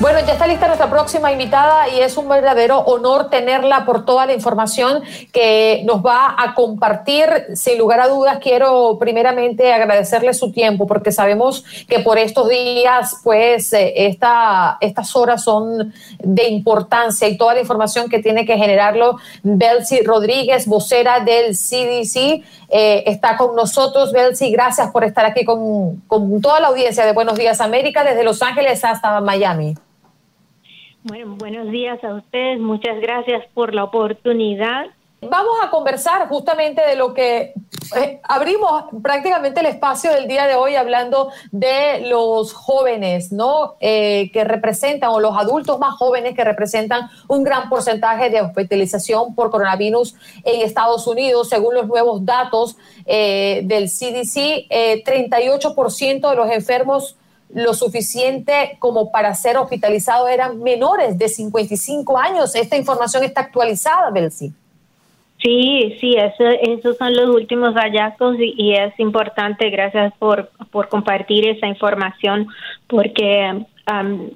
Bueno, ya está lista nuestra próxima invitada y es un verdadero honor tenerla por toda la información que nos va a compartir. Sin lugar a dudas, quiero primeramente agradecerle su tiempo porque sabemos que por estos días, pues, eh, esta, estas horas son de importancia y toda la información que tiene que generarlo. Belsi Rodríguez, vocera del CDC, eh, está con nosotros. Belsi, gracias por estar aquí con, con toda la audiencia de Buenos Días América, desde Los Ángeles hasta Miami. Bueno, buenos días a ustedes. Muchas gracias por la oportunidad. Vamos a conversar justamente de lo que eh, abrimos prácticamente el espacio del día de hoy hablando de los jóvenes, ¿no? Eh, que representan, o los adultos más jóvenes que representan un gran porcentaje de hospitalización por coronavirus en Estados Unidos, según los nuevos datos eh, del CDC, 38% de los enfermos lo suficiente como para ser hospitalizados eran menores de 55 años. Esta información está actualizada, Belsi. Sí, sí, eso, esos son los últimos hallazgos y, es importante, gracias por, por compartir esa información, porque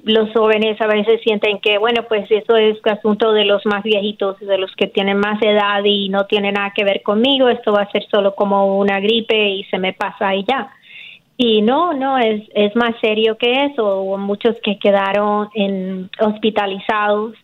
los jóvenes a veces sienten que, bueno, pues eso es asunto de los más viejitos, de los que tienen más edad y no tiene nada que ver conmigo, esto va a ser solo como una gripe y se me pasa y ya. Y no, no, es, es más serio que eso. Hubo muchos que quedaron en, hospitalizados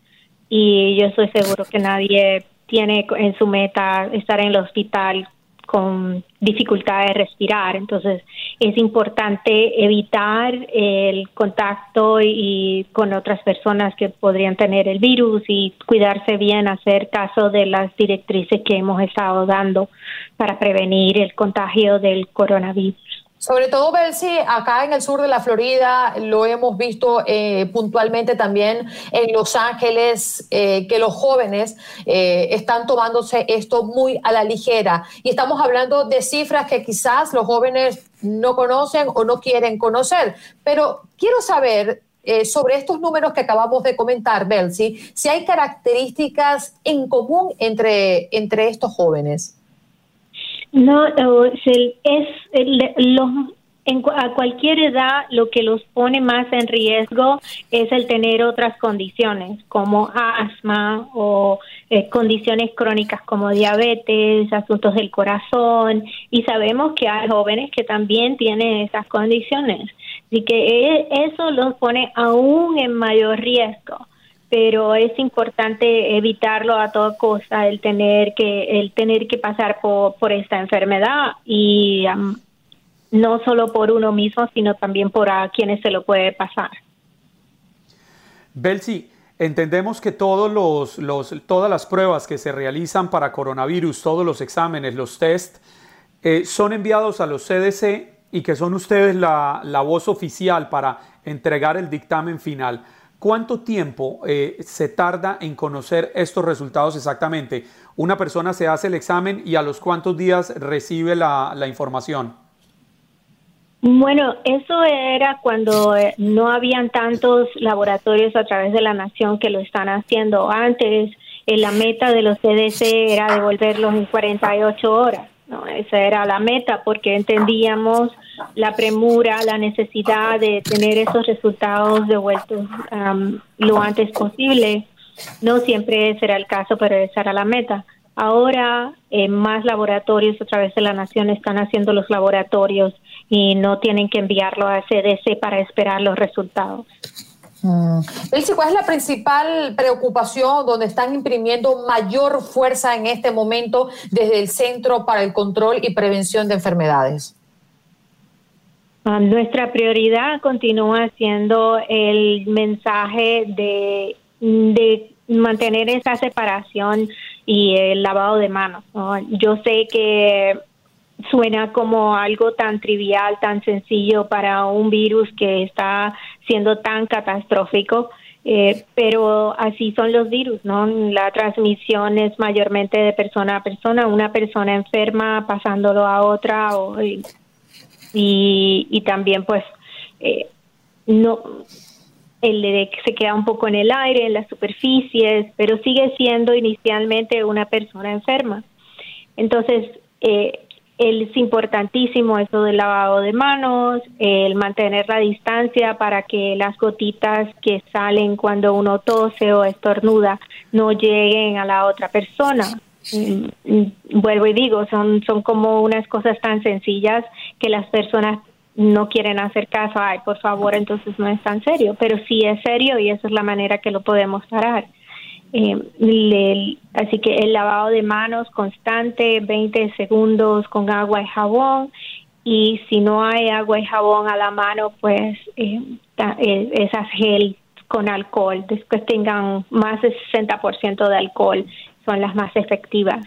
y yo estoy seguro que nadie tiene en su meta estar en el hospital con dificultad de respirar. Entonces, es importante evitar el contacto y, con otras personas que podrían tener el virus y cuidarse bien, hacer caso de las directrices que hemos estado dando para prevenir el contagio del coronavirus. Sobre todo, Belsi, acá en el sur de la Florida lo hemos visto eh, puntualmente también en Los Ángeles, eh, que los jóvenes eh, están tomándose esto muy a la ligera. Y estamos hablando de cifras que quizás los jóvenes no conocen o no quieren conocer. Pero quiero saber eh, sobre estos números que acabamos de comentar, Belsi, si hay características en común entre, entre estos jóvenes. No, es el, los en, a cualquier edad lo que los pone más en riesgo es el tener otras condiciones como asma o eh, condiciones crónicas como diabetes, asuntos del corazón y sabemos que hay jóvenes que también tienen esas condiciones. Así que e, eso los pone aún en mayor riesgo pero es importante evitarlo a toda costa el tener que el tener que pasar por, por esta enfermedad y no solo por uno mismo sino también por quienes se lo puede pasar. Belsi, entendemos que todos los, los, todas las pruebas que se realizan para coronavirus, todos los exámenes, los test, eh, son enviados a los CDC y que son ustedes la, la voz oficial para entregar el dictamen final. ¿Cuánto tiempo eh, se tarda en conocer estos resultados exactamente? Una persona se hace el examen y a los cuántos días recibe la, la información. Bueno, eso era cuando eh, no habían tantos laboratorios a través de la nación que lo están haciendo. Antes, eh, la meta de los CDC era devolverlos en 48 horas. ¿No? Esa era la meta porque entendíamos la premura, la necesidad de tener esos resultados devueltos lo antes posible. No siempre será el caso, pero esa era la meta. Ahora eh, más laboratorios a través de la nación están haciendo los laboratorios y no tienen que enviarlo a CDC para esperar los resultados. Mm. ¿cuál es la principal preocupación donde están imprimiendo mayor fuerza en este momento desde el Centro para el Control y Prevención de Enfermedades? Ah, nuestra prioridad continúa siendo el mensaje de mantener esa separación y el lavado de manos. Yo sé que suena como algo tan trivial, tan sencillo para un virus que está siendo tan catastrófico, eh, pero así son los virus, ¿no? La transmisión es mayormente de persona a persona, una persona enferma pasándolo a otra o, y, y también pues eh, no el se queda un poco en el aire, en las superficies, pero sigue siendo inicialmente una persona enferma. Entonces, eh, es importantísimo eso del lavado de manos, el mantener la distancia para que las gotitas que salen cuando uno tose o estornuda no lleguen a la otra persona. Mm, mm, vuelvo y digo, son, son como unas cosas tan sencillas que las personas no quieren hacer caso, ay, por favor, entonces no es tan serio, pero sí es serio y esa es la manera que lo podemos parar. Eh, así que el lavado de manos constante, 20 segundos con agua y jabón, y si no hay agua y jabón a la mano, pues eh, eh, esas gel con alcohol, después tengan más de 60% de alcohol, son las más efectivas.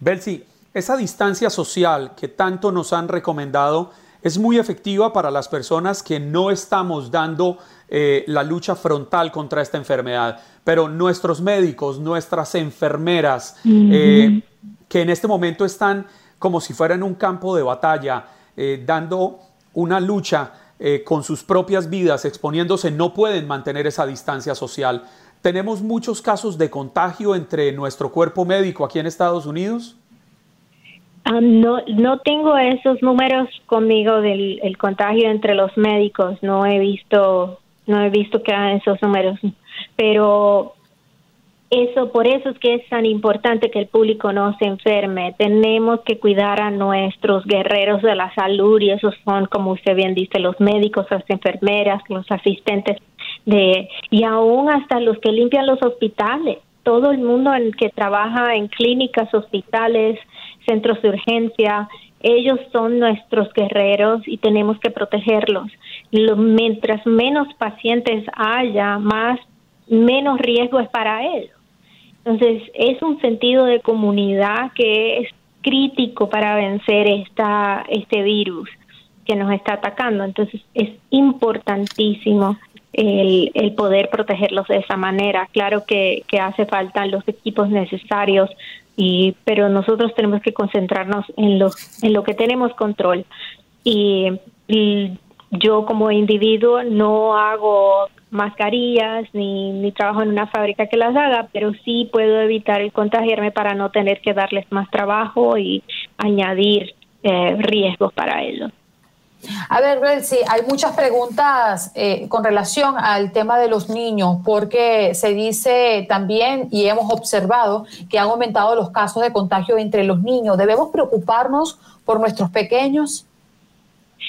Belsi, esa distancia social que tanto nos han recomendado es muy efectiva para las personas que no estamos dando eh, la lucha frontal contra esta enfermedad, pero nuestros médicos, nuestras enfermeras, eh, que en este momento están como si fueran un campo de batalla, eh, dando una lucha con sus propias vidas, exponiéndose, no pueden mantener esa distancia social. ¿Tenemos muchos casos de contagio entre nuestro cuerpo médico aquí en Estados Unidos? Ah, no, no tengo esos números conmigo del el contagio entre los médicos. No he visto, no he visto que esos números, pero eso, por eso es que es tan importante que el público no se enferme. Tenemos que cuidar a nuestros guerreros de la salud y esos son, como usted bien dice, los médicos, las enfermeras, los asistentes de y aún hasta los que limpian los hospitales. Todo el mundo en que trabaja en clínicas, hospitales, centros de urgencia, ellos son nuestros guerreros y tenemos que protegerlos. mientras menos pacientes haya, más menos riesgo es para ellos. Entonces, es un sentido de comunidad que es crítico para vencer esta, este virus que nos está atacando. Entonces, es importantísimo el, el poder protegerlos de esa manera. Claro que, que hace falta los equipos necesarios y pero nosotros tenemos que concentrarnos en lo en lo que tenemos control y, yo como individuo no hago mascarillas ni, ni trabajo en una fábrica que las haga, pero sí puedo evitar el contagiarme para no tener que darles más trabajo y añadir eh, riesgos para ellos. A ver, sí, hay muchas preguntas eh, con relación al tema de los niños, porque se dice también y hemos observado que han aumentado los casos de contagio entre los niños. ¿Debemos preocuparnos por nuestros pequeños?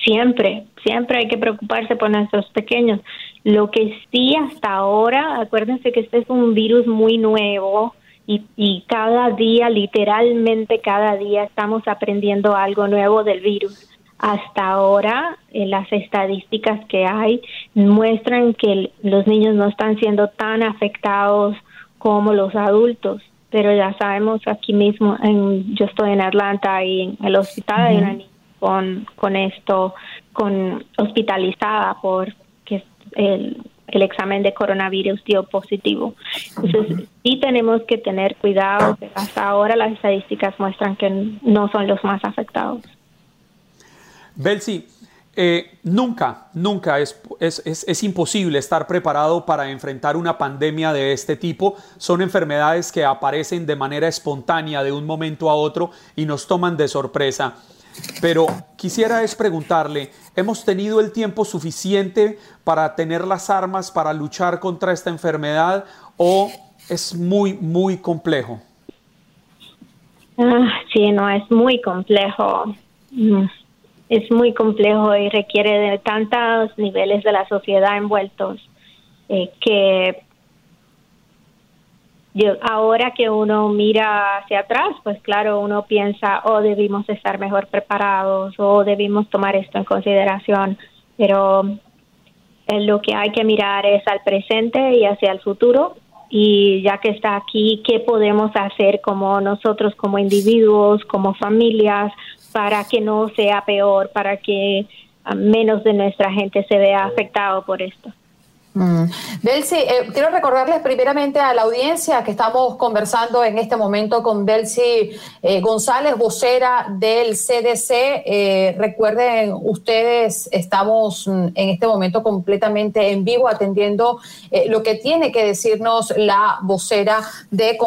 Siempre, siempre hay que preocuparse por nuestros pequeños. Lo que sí hasta ahora, acuérdense que este es un virus muy nuevo y, y cada día, literalmente cada día, estamos aprendiendo algo nuevo del virus. Hasta ahora, eh, las estadísticas que hay muestran que los niños no están siendo tan afectados como los adultos, pero ya sabemos aquí mismo, en, yo estoy en Atlanta y en el hospital hay una niña con, con esto, con hospitalizada por que el, el examen de coronavirus dio positivo. Entonces, sí tenemos que tener cuidado. Hasta ahora las estadísticas muestran que no son los más afectados. Belsi, eh, nunca, nunca es, es, es, imposible estar preparado para enfrentar una pandemia de este tipo. Son enfermedades que aparecen de manera espontánea de un momento a otro y nos toman de sorpresa. Pero quisiera es preguntarle, ¿hemos tenido el tiempo suficiente para tener las armas para luchar contra esta enfermedad o es muy, muy complejo? Ah, sí, no, es muy complejo. Mm, es muy complejo y requiere de tantos niveles de la sociedad envueltos eh, que yo, ahora que uno mira hacia atrás, pues claro, uno piensa, oh, debimos estar mejor preparados o debimos tomar esto en consideración, pero eh, lo que hay que mirar es al presente y hacia el futuro y ya que está aquí, ¿qué podemos hacer como nosotros, como individuos, como familias, para que no sea peor, para que ah, menos de nuestra gente se vea afectado por esto? Mm. Eh, quiero recordarles primeramente a la audiencia que estamos conversando en este momento con Delcy eh, González, vocera del CDC. Eh, recuerden, ustedes estamos mm, en este momento completamente en vivo atendiendo lo que tiene que decirnos la vocera de,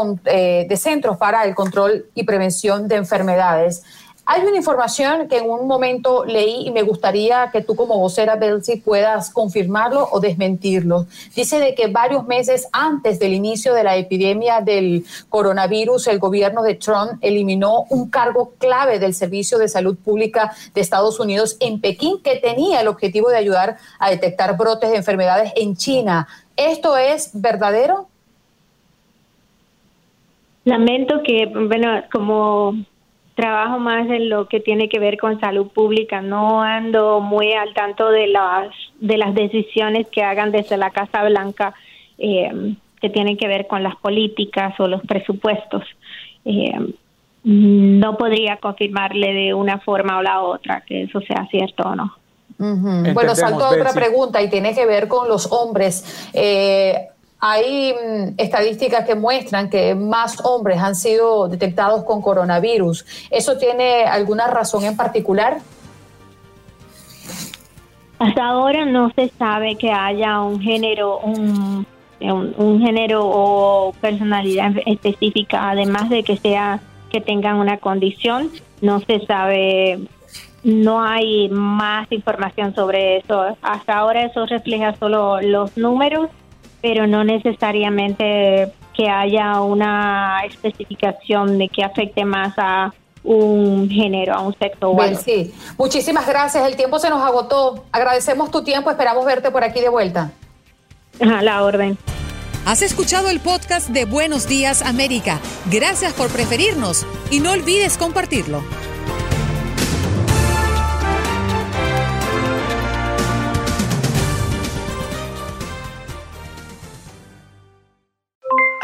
de Centros para el Control y Prevención de Enfermedades. Hay una información que en un momento leí y me gustaría que tú como vocera, Belsi, puedas confirmarlo o desmentirlo. Dice de que varios meses antes del inicio de la epidemia del coronavirus, el gobierno de Trump eliminó un cargo clave del Servicio de Salud Pública de Estados Unidos en Pekín que tenía el objetivo de ayudar a detectar brotes de enfermedades en China. ¿Esto es verdadero? Lamento que, bueno, como trabajo más en lo que tiene que ver con salud pública. No ando muy al tanto de las de las decisiones que hagan desde la Casa Blanca eh, que tienen que ver con las políticas o los presupuestos. Eh, no podría confirmarle de una forma o la otra que eso sea cierto o no. Bueno, salto a otra pregunta y tiene que ver con los hombres. Eh, hay mm, estadísticas que muestran que más hombres han sido detectados con coronavirus. ¿Eso tiene alguna razón en particular? Hasta ahora no se sabe que haya un género, un, género o personalidad específica, además de que sea que tengan una condición. No se sabe, no hay más información sobre eso. Hasta ahora eso refleja solo los números pero no necesariamente que haya una especificación de que afecte más a un género, a un sexo. Bien, sí. Muchísimas gracias. El tiempo se nos agotó. Agradecemos tu tiempo. Esperamos verte por aquí de vuelta. A la orden. Has escuchado el podcast de Buenos Días América. Gracias por preferirnos y no olvides compartirlo.